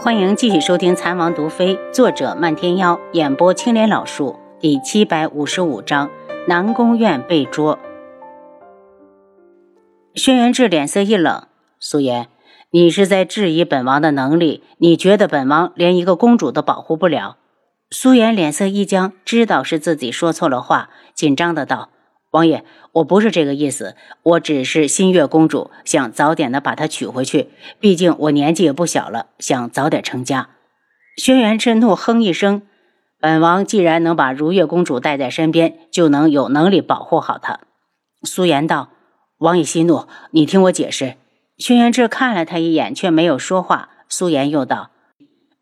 欢迎继续收听《残王毒妃》，作者漫天妖，演播青莲老树，第七百五十五章：南宫院被捉。轩辕志脸色一冷：“苏颜，你是在质疑本王的能力？你觉得本王连一个公主都保护不了？”苏颜脸色一僵，知道是自己说错了话，紧张的道。王爷，我不是这个意思，我只是新月公主，想早点的把她娶回去。毕竟我年纪也不小了，想早点成家。轩辕赤怒哼一声：“本王既然能把如月公主带在身边，就能有能力保护好她。”苏颜道：“王爷息怒，你听我解释。”轩辕志看了他一眼，却没有说话。苏颜又道。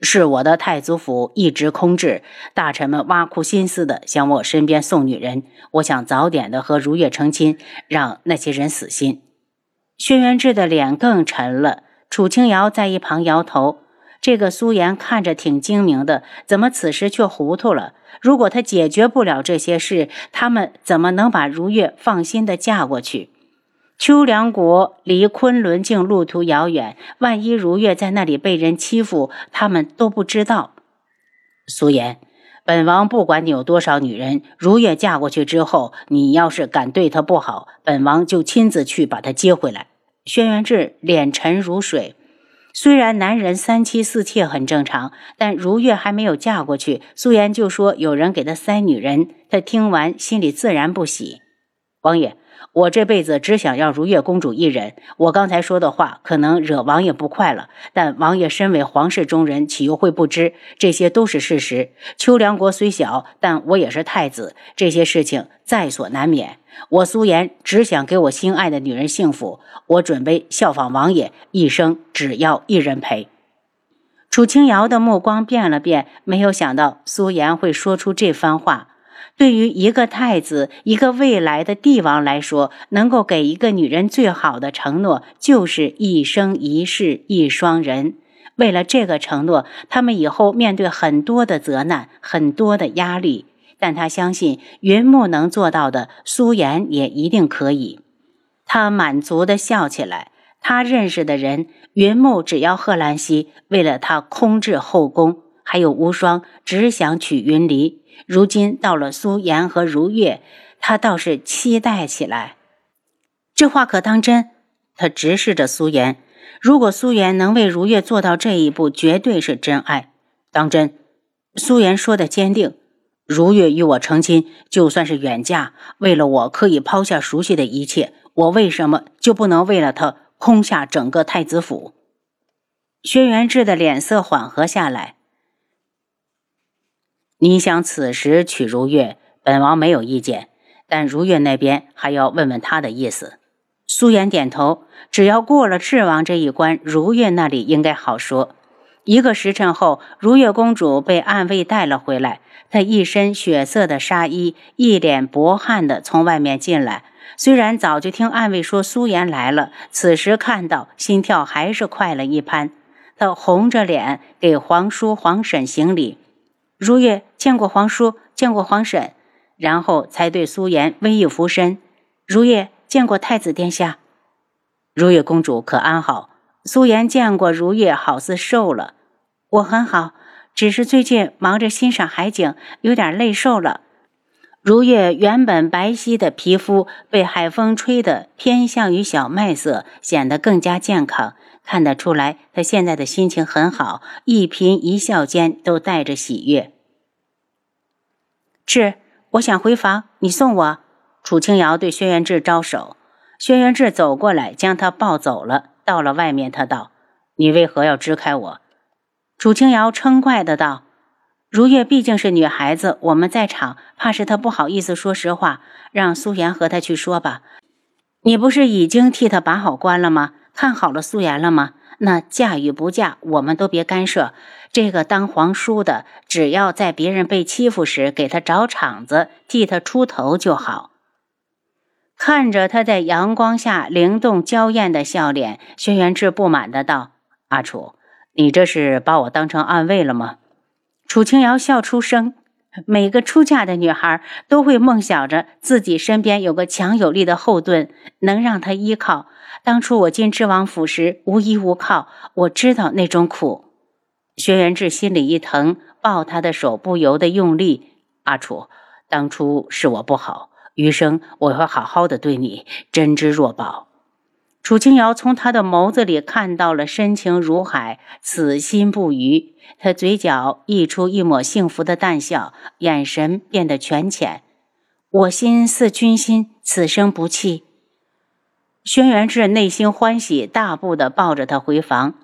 是我的太祖府一直空置，大臣们挖苦心思的向我身边送女人。我想早点的和如月成亲，让那些人死心。轩辕志的脸更沉了。楚清瑶在一旁摇头：“这个苏颜看着挺精明的，怎么此时却糊涂了？如果他解决不了这些事，他们怎么能把如月放心的嫁过去？”秋凉国离昆仑镜路途遥远，万一如月在那里被人欺负，他们都不知道。苏颜，本王不管你有多少女人，如月嫁过去之后，你要是敢对她不好，本王就亲自去把她接回来。轩辕志脸沉如水，虽然男人三妻四妾很正常，但如月还没有嫁过去，苏颜就说有人给他塞女人，他听完心里自然不喜。王爷。我这辈子只想要如月公主一人。我刚才说的话可能惹王爷不快了，但王爷身为皇室中人，岂又会不知？这些都是事实。秋凉国虽小，但我也是太子，这些事情在所难免。我苏颜只想给我心爱的女人幸福，我准备效仿王爷，一生只要一人陪。楚清瑶的目光变了变，没有想到苏颜会说出这番话。对于一个太子，一个未来的帝王来说，能够给一个女人最好的承诺，就是一生一世一双人。为了这个承诺，他们以后面对很多的责难，很多的压力。但他相信云木能做到的，苏颜也一定可以。他满足的笑起来。他认识的人，云木只要贺兰溪，为了他空置后宫。还有无双，只想娶云离。如今到了苏颜和如月，他倒是期待起来。这话可当真？他直视着苏颜。如果苏颜能为如月做到这一步，绝对是真爱。当真？苏颜说的坚定。如月与我成亲，就算是远嫁，为了我可以抛下熟悉的一切。我为什么就不能为了他空下整个太子府？轩辕志的脸色缓和下来。你想此时娶如月，本王没有意见，但如月那边还要问问他的意思。苏颜点头，只要过了赤王这一关，如月那里应该好说。一个时辰后，如月公主被暗卫带了回来，她一身血色的纱衣，一脸薄汗的从外面进来。虽然早就听暗卫说苏颜来了，此时看到，心跳还是快了一拍。她红着脸给皇叔、皇婶行礼。如月见过皇叔，见过皇婶，然后才对苏颜微一俯身。如月见过太子殿下。如月公主可安好？苏颜见过如月，好似瘦了。我很好，只是最近忙着欣赏海景，有点累瘦了。如月原本白皙的皮肤被海风吹得偏向于小麦色，显得更加健康。看得出来，他现在的心情很好，一颦一笑间都带着喜悦。是，我想回房，你送我。楚清瑶对轩辕志招手，轩辕志走过来将他抱走了。到了外面，他道：“你为何要支开我？”楚清瑶嗔怪的道：“如月毕竟是女孩子，我们在场，怕是她不好意思说实话，让苏妍和她去说吧。你不是已经替她把好关了吗？”看好了素颜了吗？那嫁与不嫁，我们都别干涉。这个当皇叔的，只要在别人被欺负时给他找场子，替他出头就好。看着他在阳光下灵动娇艳的笑脸，轩辕志不满的道：“阿楚，你这是把我当成暗卫了吗？”楚清瑶笑出声。每个出嫁的女孩都会梦想着自己身边有个强有力的后盾，能让她依靠。当初我进知王府时无依无靠，我知道那种苦。轩辕志心里一疼，抱她的手不由得用力。阿楚，当初是我不好，余生我会好好的对你，珍之若宝。楚清瑶从他的眸子里看到了深情如海，此心不渝。他嘴角溢出一抹幸福的淡笑，眼神变得浅浅。我心似君心，此生不弃。轩辕志内心欢喜，大步的抱着他回房。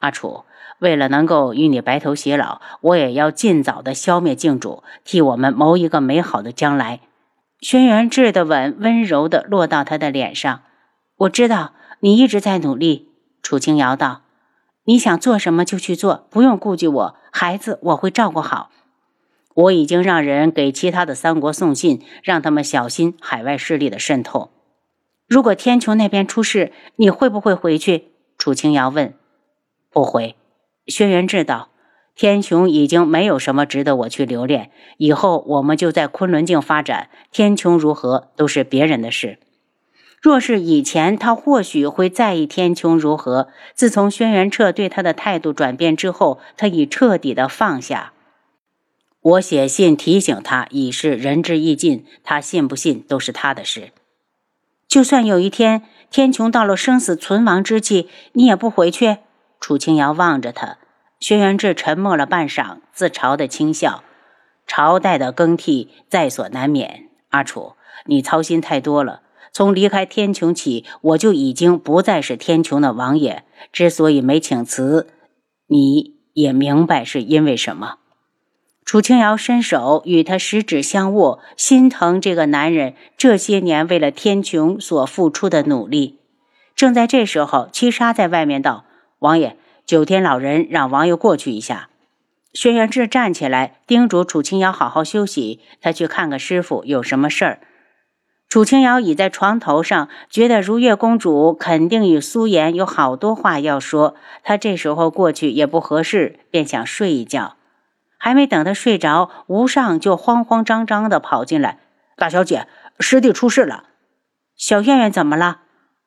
阿楚，为了能够与你白头偕老，我也要尽早的消灭靖主，替我们谋一个美好的将来。轩辕志的吻温柔的落到他的脸上。我知道。你一直在努力，楚清瑶道：“你想做什么就去做，不用顾忌我。孩子我会照顾好。我已经让人给其他的三国送信，让他们小心海外势力的渗透。如果天穹那边出事，你会不会回去？”楚清瑶问。“不回。”轩辕志道：“天穹已经没有什么值得我去留恋，以后我们就在昆仑镜发展，天穹如何都是别人的事。”若是以前，他或许会在意天穹如何。自从轩辕彻对他的态度转变之后，他已彻底的放下。我写信提醒他，已是仁至义尽，他信不信都是他的事。就算有一天天穹到了生死存亡之际，你也不回去。楚清瑶望着他，轩辕志沉默了半晌，自嘲的轻笑：“朝代的更替在所难免。阿楚，你操心太多了。”从离开天穹起，我就已经不再是天穹的王爷。之所以没请辞，你也明白是因为什么。楚清瑶伸手与他十指相握，心疼这个男人这些年为了天穹所付出的努力。正在这时候，七杀在外面道：“王爷，九天老人让王爷过去一下。”轩辕志站起来，叮嘱楚清瑶好好休息，他去看看师傅有什么事儿。楚清瑶倚在床头上，觉得如月公主肯定与苏颜有好多话要说。她这时候过去也不合适，便想睡一觉。还没等她睡着，吴尚就慌慌张张地跑进来：“大小姐，师弟出事了。”小院院怎么了？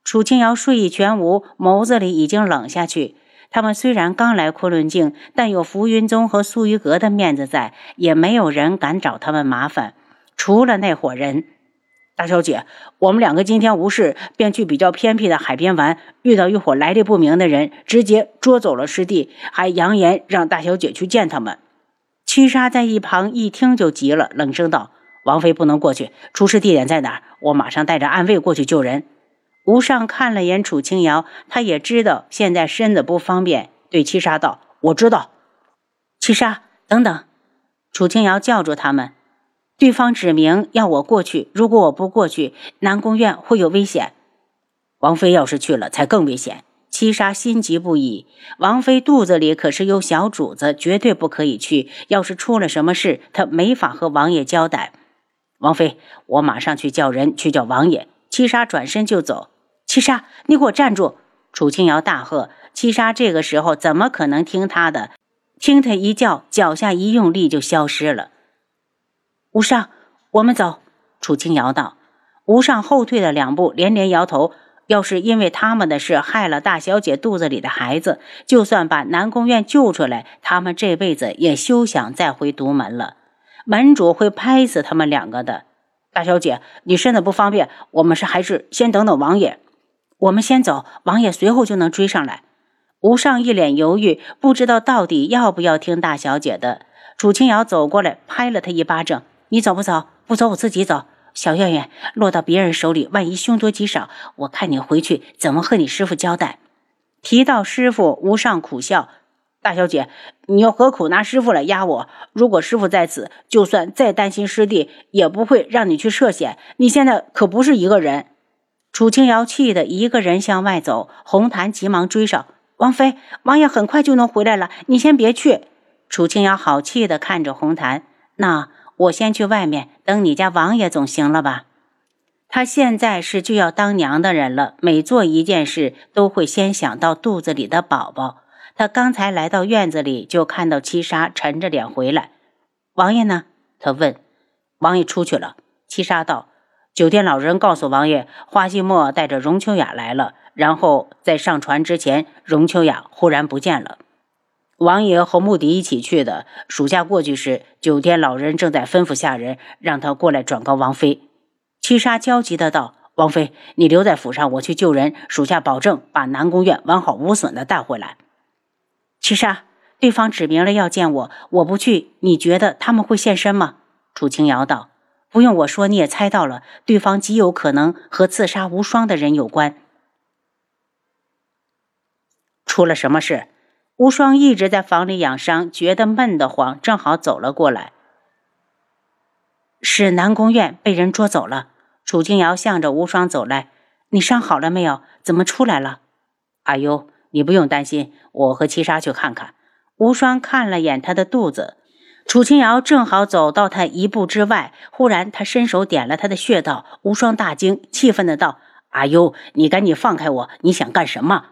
楚清瑶睡意全无，眸子里已经冷下去。他们虽然刚来昆仑镜，但有浮云宗和苏玉阁的面子在，也没有人敢找他们麻烦，除了那伙人。大小姐，我们两个今天无事，便去比较偏僻的海边玩，遇到一伙来历不明的人，直接捉走了师弟，还扬言让大小姐去见他们。七杀在一旁一听就急了，冷声道：“王妃不能过去，出事地点在哪儿？我马上带着暗卫过去救人。”吴尚看了眼楚清瑶，他也知道现在身子不方便，对七杀道：“我知道。”七杀，等等！楚清瑶叫住他们。对方指明要我过去，如果我不过去，南宫院会有危险。王妃要是去了，才更危险。七杀心急不已。王妃肚子里可是有小主子，绝对不可以去。要是出了什么事，她没法和王爷交代。王妃，我马上去叫人去叫王爷。七杀转身就走。七杀，你给我站住！楚清瑶大喝。七杀这个时候怎么可能听他的？听他一叫，脚下一用力就消失了。吴尚，我们走。楚清瑶道。吴尚后退了两步，连连摇头。要是因为他们的事害了大小姐肚子里的孩子，就算把南宫院救出来，他们这辈子也休想再回独门了。门主会拍死他们两个的。大小姐，你身子不方便，我们是还是先等等王爷。我们先走，王爷随后就能追上来。吴尚一脸犹豫，不知道到底要不要听大小姐的。楚清瑶走过来，拍了他一巴掌。你走不走？不走，我自己走。小院院落到别人手里，万一凶多吉少，我看你回去怎么和你师傅交代？提到师傅，吴上苦笑：“大小姐，你又何苦拿师傅来压我？如果师傅在此，就算再担心师弟，也不会让你去涉险。你现在可不是一个人。”楚清瑶气得一个人向外走，红檀急忙追上：“王妃，王爷很快就能回来了，你先别去。”楚清瑶好气地看着红檀。那我先去外面等你家王爷总行了吧？他现在是就要当娘的人了，每做一件事都会先想到肚子里的宝宝。他刚才来到院子里，就看到七杀沉着脸回来。王爷呢？他问。王爷出去了。七杀道：“酒店老人告诉王爷，花希墨带着荣秋雅来了。然后在上船之前，荣秋雅忽然不见了。”王爷和穆迪一起去的。属下过去时，九天老人正在吩咐下人，让他过来转告王妃。七杀焦急的道：“王妃，你留在府上，我去救人。属下保证把南宫院完好无损的带回来。”七杀，对方指明了要见我，我不去，你觉得他们会现身吗？楚清瑶道：“不用我说，你也猜到了，对方极有可能和刺杀无双的人有关。出了什么事？”无双一直在房里养伤，觉得闷得慌，正好走了过来。是南宫院被人捉走了。楚清瑶向着无双走来：“你伤好了没有？怎么出来了？”阿优，你不用担心，我和七杀去看看。无双看了眼他的肚子。楚清瑶正好走到他一步之外，忽然他伸手点了他的穴道。无双大惊，气愤的道：“阿优，你赶紧放开我！你想干什么？”